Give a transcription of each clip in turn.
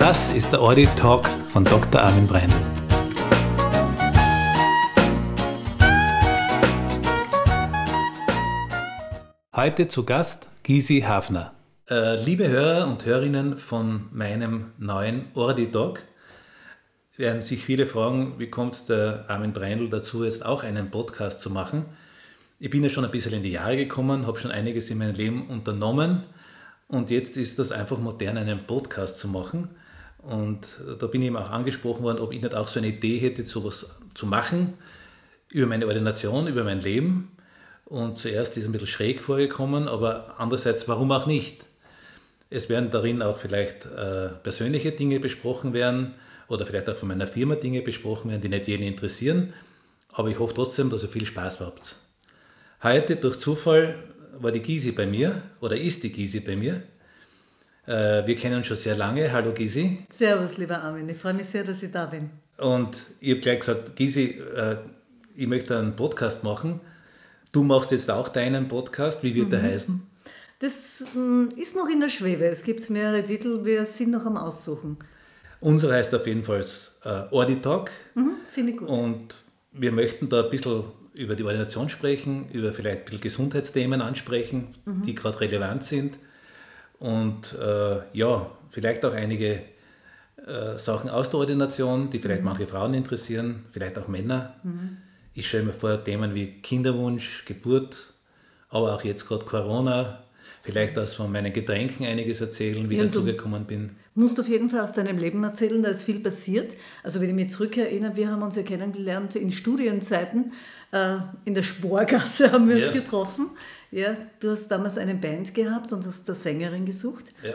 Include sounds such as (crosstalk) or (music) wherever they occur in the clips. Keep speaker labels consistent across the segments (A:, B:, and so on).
A: Das ist der Audit Talk von Dr. Armin Brein. Heute zu Gast Gysi Hafner. Äh, liebe Hörer und Hörerinnen von meinem neuen Ordi Talk, werden sich viele fragen, wie kommt der Armin Breindl dazu, jetzt auch einen Podcast zu machen. Ich bin ja schon ein bisschen in die Jahre gekommen, habe schon einiges in meinem Leben unternommen und jetzt ist das einfach modern, einen Podcast zu machen. Und da bin ich eben auch angesprochen worden, ob ich nicht auch so eine Idee hätte, sowas zu machen über meine Ordination, über mein Leben. Und zuerst ist es ein bisschen schräg vorgekommen, aber andererseits, warum auch nicht? Es werden darin auch vielleicht äh, persönliche Dinge besprochen werden oder vielleicht auch von meiner Firma Dinge besprochen werden, die nicht jeden interessieren. Aber ich hoffe trotzdem, dass ihr viel Spaß habt. Heute durch Zufall war die Gysi bei mir oder ist die Gysi bei mir. Äh, wir kennen uns schon sehr lange. Hallo Gysi.
B: Servus, lieber Armin. Ich freue mich sehr, dass ich da bin.
A: Und ich habe gleich gesagt, Gysi, äh, ich möchte einen Podcast machen. Du machst jetzt auch deinen Podcast. Wie wird mhm. der heißen?
B: Das mm, ist noch in der Schwebe. Es gibt mehrere Titel. Wir sind noch am Aussuchen.
A: Unsere heißt auf jeden Fall äh, Ordi Talk.
B: Mhm, Finde ich gut.
A: Und wir möchten da ein bisschen über die Ordination sprechen, über vielleicht ein bisschen Gesundheitsthemen ansprechen, mhm. die gerade relevant sind. Und äh, ja, vielleicht auch einige äh, Sachen aus der Ordination, die vielleicht mhm. manche Frauen interessieren, vielleicht auch Männer. Mhm. Ich stelle mir vor, Themen wie Kinderwunsch, Geburt, aber auch jetzt gerade Corona, vielleicht auch von meinen Getränken einiges erzählen, wie ja, ich dazu gekommen bin.
B: Du musst auf jeden Fall aus deinem Leben erzählen, da ist viel passiert. Also wenn ich mich zurückerinnere, wir haben uns ja kennengelernt in Studienzeiten, äh, in der Sporgasse (laughs) haben wir ja. uns getroffen. Ja, du hast damals eine Band gehabt und hast da Sängerin gesucht.
A: Ja.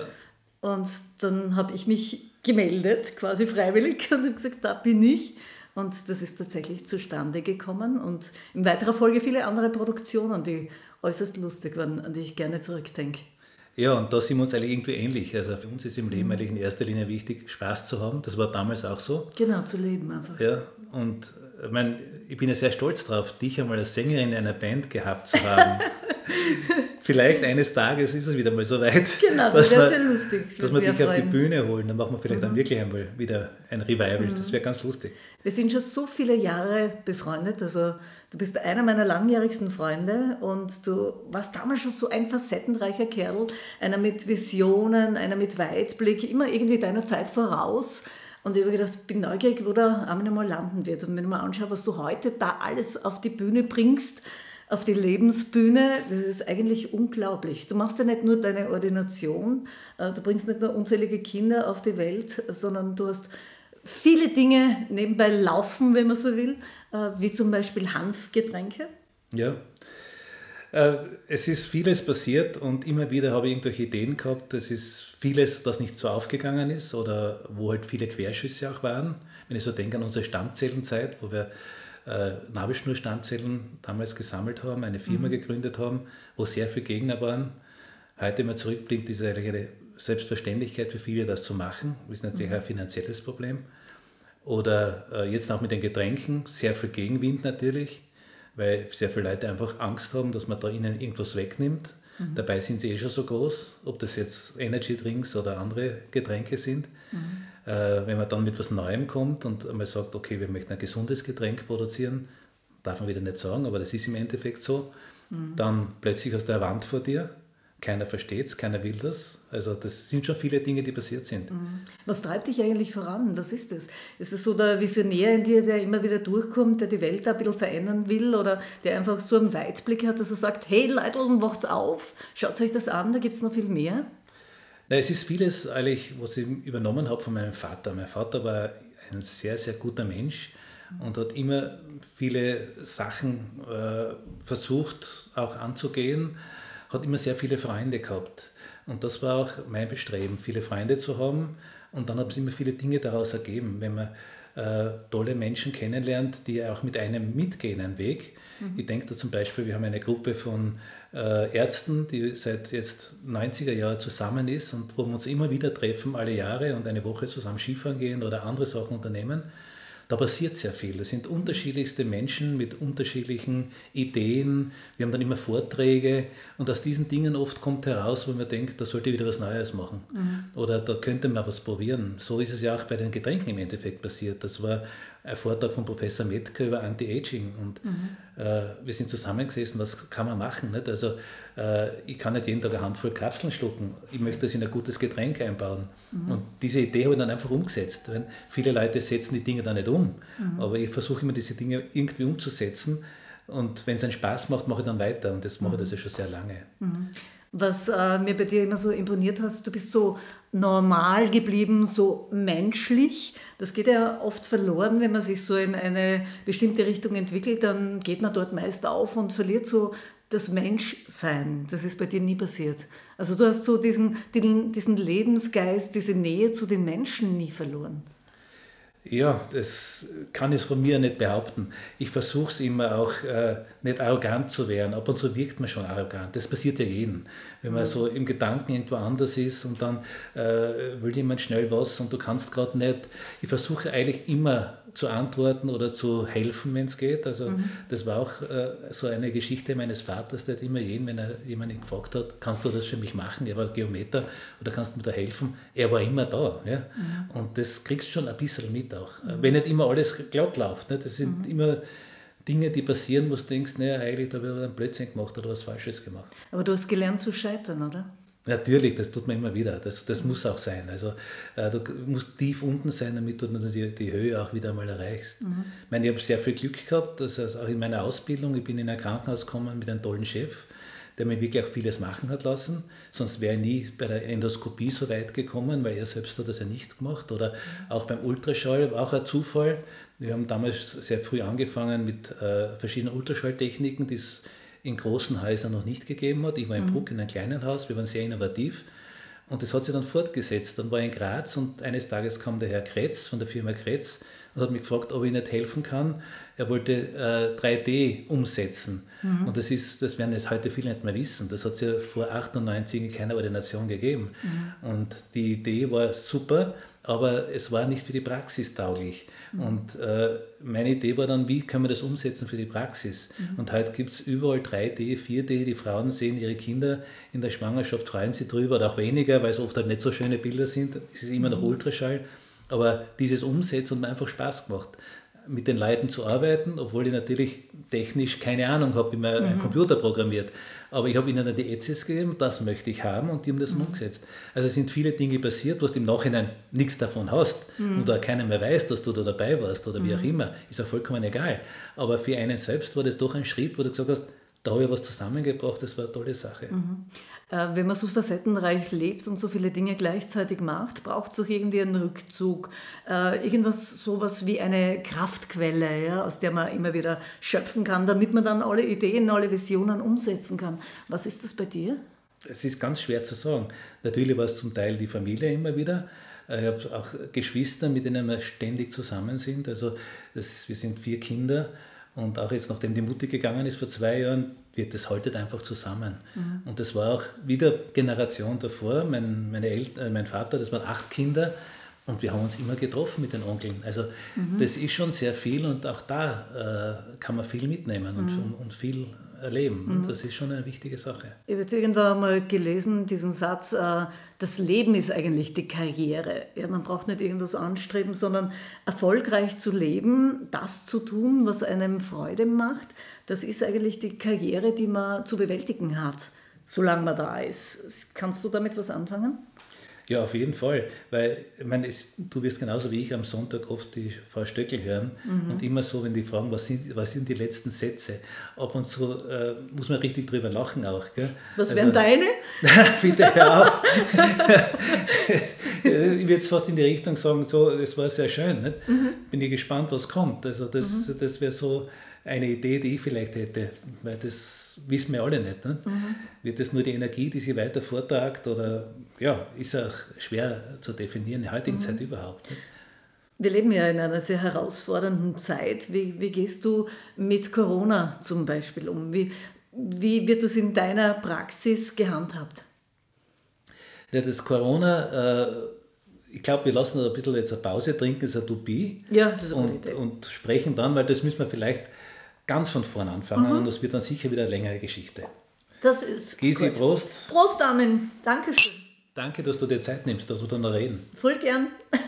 B: Und dann habe ich mich gemeldet, quasi freiwillig, (laughs) und gesagt, da bin ich. Und das ist tatsächlich zustande gekommen und in weiterer Folge viele andere Produktionen, die äußerst lustig waren, an die ich gerne zurückdenke.
A: Ja, und da sind wir uns eigentlich irgendwie ähnlich. Also für uns ist im Leben mhm. eigentlich in erster Linie wichtig, Spaß zu haben. Das war damals auch so.
B: Genau, zu leben einfach.
A: Ja, und ich, meine, ich bin ja sehr stolz darauf, dich einmal als Sängerin in einer Band gehabt zu haben. (laughs) vielleicht eines Tages ist es wieder mal so weit.
B: Genau, das wäre sehr lustig.
A: Das dass wir dich freuen. auf die Bühne holen, dann machen wir vielleicht mhm. dann wirklich einmal wieder ein Revival. Mhm. Das wäre ganz lustig.
B: Wir sind schon so viele Jahre befreundet, also du bist einer meiner langjährigsten Freunde und du warst damals schon so ein facettenreicher Kerl, einer mit Visionen, einer mit Weitblick, immer irgendwie deiner Zeit voraus. Und ich habe gedacht, ich bin neugierig, wo der Armin einmal landen wird. Und wenn ich mir anschaue, was du heute da alles auf die Bühne bringst, auf die Lebensbühne, das ist eigentlich unglaublich. Du machst ja nicht nur deine Ordination, äh, du bringst nicht nur unzählige Kinder auf die Welt, sondern du hast viele Dinge nebenbei laufen, wenn man so will, äh, wie zum Beispiel Hanfgetränke.
A: Ja, äh, es ist vieles passiert und immer wieder habe ich irgendwelche Ideen gehabt. Es ist vieles, das nicht so aufgegangen ist oder wo halt viele Querschüsse auch waren. Wenn ich so denke an unsere Stammzellenzeit, wo wir äh, Nabelschnurstammzellen damals gesammelt haben, eine Firma mhm. gegründet haben, wo sehr viele Gegner waren. Heute, wenn man zurückblickt, ist es eigentlich eine Selbstverständlichkeit für viele, das zu machen. Das ist natürlich mhm. ein finanzielles Problem. Oder äh, jetzt auch mit den Getränken, sehr viel Gegenwind natürlich weil sehr viele Leute einfach Angst haben, dass man da ihnen irgendwas wegnimmt. Mhm. Dabei sind sie eh schon so groß, ob das jetzt Energy Drinks oder andere Getränke sind. Mhm. Äh, wenn man dann mit etwas Neuem kommt und einmal sagt, okay, wir möchten ein gesundes Getränk produzieren, darf man wieder nicht sagen, aber das ist im Endeffekt so, mhm. dann plötzlich aus der Wand vor dir keiner versteht es, keiner will das. Also das sind schon viele Dinge, die passiert sind. Mhm.
B: Was treibt dich eigentlich voran? Was ist das? Ist es so der Visionär in dir, der immer wieder durchkommt, der die Welt ein bisschen verändern will oder der einfach so einen Weitblick hat, dass er sagt, hey Leute, macht's auf, schaut euch das an, da gibt es noch viel mehr?
A: Na, es ist vieles eigentlich, was ich übernommen habe von meinem Vater. Mein Vater war ein sehr, sehr guter Mensch und hat immer viele Sachen äh, versucht auch anzugehen hat immer sehr viele Freunde gehabt. Und das war auch mein Bestreben, viele Freunde zu haben. Und dann haben sich immer viele Dinge daraus ergeben, wenn man äh, tolle Menschen kennenlernt, die auch mit einem mitgehen, einen Weg. Mhm. Ich denke da zum Beispiel, wir haben eine Gruppe von äh, Ärzten, die seit jetzt 90er Jahren zusammen ist und wo wir uns immer wieder treffen, alle Jahre und eine Woche zusammen Skifahren gehen oder andere Sachen unternehmen. Da passiert sehr viel. Das sind unterschiedlichste Menschen mit unterschiedlichen Ideen. Wir haben dann immer Vorträge und aus diesen Dingen oft kommt heraus, wo man denkt, da sollte ich wieder was Neues machen. Mhm. Oder da könnte man was probieren. So ist es ja auch bei den Getränken im Endeffekt passiert. Das war ein Vortrag von Professor Metke über Anti-Aging und mhm. äh, wir sind zusammengesessen, was kann man machen? Nicht? Also äh, ich kann nicht jeden Tag eine Handvoll Kapseln schlucken, ich möchte das in ein gutes Getränk einbauen. Mhm. Und diese Idee habe ich dann einfach umgesetzt. Weil viele Leute setzen die Dinge dann nicht um, mhm. aber ich versuche immer diese Dinge irgendwie umzusetzen und wenn es einen Spaß macht, mache ich dann weiter und das mache ich das ja schon sehr lange.
B: Was äh, mir bei dir immer so imponiert hat, du bist so normal geblieben, so menschlich. Das geht ja oft verloren, wenn man sich so in eine bestimmte Richtung entwickelt, dann geht man dort meist auf und verliert so das Menschsein. Das ist bei dir nie passiert. Also du hast so diesen, diesen Lebensgeist, diese Nähe zu den Menschen nie verloren.
A: Ja, das kann ich von mir nicht behaupten. Ich versuche es immer auch äh, nicht arrogant zu werden. Ab und zu wirkt man schon arrogant. Das passiert ja jedem. Wenn man so im Gedanken irgendwo anders ist und dann äh, will jemand schnell was und du kannst gerade nicht. Ich versuche eigentlich immer zu antworten oder zu helfen, wenn es geht. Also mhm. das war auch äh, so eine Geschichte meines Vaters, der hat immer jeden, wenn er jemanden gefragt hat, kannst du das für mich machen? Er war Geometer oder kannst du mir da helfen? Er war immer da. Ja? Mhm. Und das kriegst du schon ein bisschen mit auch. Mhm. Wenn nicht immer alles glatt läuft. Ne? Das sind mhm. immer Dinge, die passieren, wo du denkst, naja, eigentlich habe ich einen Blödsinn gemacht oder was Falsches gemacht.
B: Aber du hast gelernt zu scheitern, oder?
A: Natürlich, das tut man immer wieder. Das, das muss auch sein. Also äh, du musst tief unten sein, damit du die, die Höhe auch wieder einmal erreichst. Mhm. Ich meine, ich habe sehr viel Glück gehabt, das heißt auch in meiner Ausbildung. Ich bin in ein Krankenhaus gekommen mit einem tollen Chef, der mir wirklich auch vieles machen hat lassen. Sonst wäre ich nie bei der Endoskopie so weit gekommen, weil er selbst hat das ja nicht gemacht. Oder auch beim Ultraschall, auch ein Zufall. Wir haben damals sehr früh angefangen mit äh, verschiedenen Ultraschalltechniken, die es in großen Häusern noch nicht gegeben hat. Ich war in mhm. Bruck in einem kleinen Haus, wir waren sehr innovativ. Und das hat sich dann fortgesetzt. Dann war ich in Graz und eines Tages kam der Herr Kretz von der Firma Kretz und hat mich gefragt, ob ich nicht helfen kann. Er wollte äh, 3D umsetzen. Mhm. Und das ist, das werden jetzt heute viele nicht mehr wissen. Das hat es ja vor 98 in keiner Ordination gegeben. Mhm. Und die Idee war super, aber es war nicht für die Praxis tauglich. Und äh, meine Idee war dann, wie können wir das umsetzen für die Praxis? Mhm. Und heute gibt es überall 3D, 4D, die Frauen sehen ihre Kinder in der Schwangerschaft, freuen sich drüber oder auch weniger, weil es oft halt nicht so schöne Bilder sind. Es ist immer noch mhm. Ultraschall. Aber dieses Umsetzen hat mir einfach Spaß gemacht mit den Leuten zu arbeiten, obwohl ich natürlich technisch keine Ahnung habe, wie man mhm. einen Computer programmiert. Aber ich habe ihnen dann die EZs gegeben, das möchte ich haben und die haben das mhm. umgesetzt. Also es sind viele Dinge passiert, wo du im Nachhinein nichts davon hast mhm. und da keiner mehr weiß, dass du da dabei warst oder wie auch mhm. immer, ist ja vollkommen egal. Aber für einen selbst war das doch ein Schritt, wo du gesagt hast, da habe ich was zusammengebracht, das war eine tolle Sache.
B: Mhm. Äh, wenn man so facettenreich lebt und so viele Dinge gleichzeitig macht, braucht es auch irgendwie einen Rückzug, äh, irgendwas, sowas wie eine Kraftquelle, ja, aus der man immer wieder schöpfen kann, damit man dann alle Ideen, alle Visionen umsetzen kann. Was ist das bei dir?
A: Es ist ganz schwer zu sagen. Natürlich war es zum Teil die Familie immer wieder. Äh, ich habe auch Geschwister, mit denen wir ständig zusammen sind. Also das, wir sind vier Kinder und auch jetzt, nachdem die Mutti gegangen ist vor zwei Jahren, wird das haltet einfach zusammen. Mhm. Und das war auch wieder Generation davor. Mein, meine Eltern, äh, mein Vater, das waren acht Kinder und wir haben uns immer getroffen mit den Onkeln. Also mhm. das ist schon sehr viel und auch da äh, kann man viel mitnehmen und, mhm. und viel erleben. Mhm. das ist schon eine wichtige Sache.
B: Ich habe jetzt irgendwann mal gelesen, diesen Satz, äh, das Leben ist eigentlich die Karriere. Ja, man braucht nicht irgendwas anstreben, sondern erfolgreich zu leben, das zu tun, was einem Freude macht, das ist eigentlich die Karriere, die man zu bewältigen hat, solange man da ist. Kannst du damit was anfangen?
A: Ja, auf jeden Fall. Weil, ich meine, es, du wirst genauso wie ich am Sonntag oft die Frau Stöckel hören mhm. und immer so, wenn die fragen, was sind, was sind die letzten Sätze, ab und zu äh, muss man richtig drüber lachen auch. Gell?
B: Was also, wären deine? (laughs)
A: bitte hör auf. (laughs) ich würde jetzt fast in die Richtung sagen, so, es war sehr schön. Mhm. Bin ich gespannt, was kommt. Also, das, mhm. das wäre so eine Idee, die ich vielleicht hätte, weil das wissen wir alle nicht. Ne? Mhm. Wird das nur die Energie, die sie weiter vortragt oder ja, ist auch schwer zu definieren in der heutigen mhm. Zeit überhaupt. Ne?
B: Wir leben ja in einer sehr herausfordernden Zeit. Wie, wie gehst du mit Corona zum Beispiel um? Wie, wie wird das in deiner Praxis gehandhabt?
A: Ja, das Corona äh, ich glaube, wir lassen ein bisschen jetzt eine Pause, trinken es ein Tupi
B: Ja, das ist eine
A: und,
B: Idee.
A: und sprechen dann, weil das müssen wir vielleicht ganz von vorn anfangen
B: Mhm.
A: und das wird dann sicher wieder eine längere Geschichte.
B: Das ist
A: Gysi,
B: gut.
A: Prost.
B: Prost, Damen. Dankeschön.
A: Danke, dass du dir Zeit nimmst, dass wir da noch reden.
B: Voll gern. (laughs)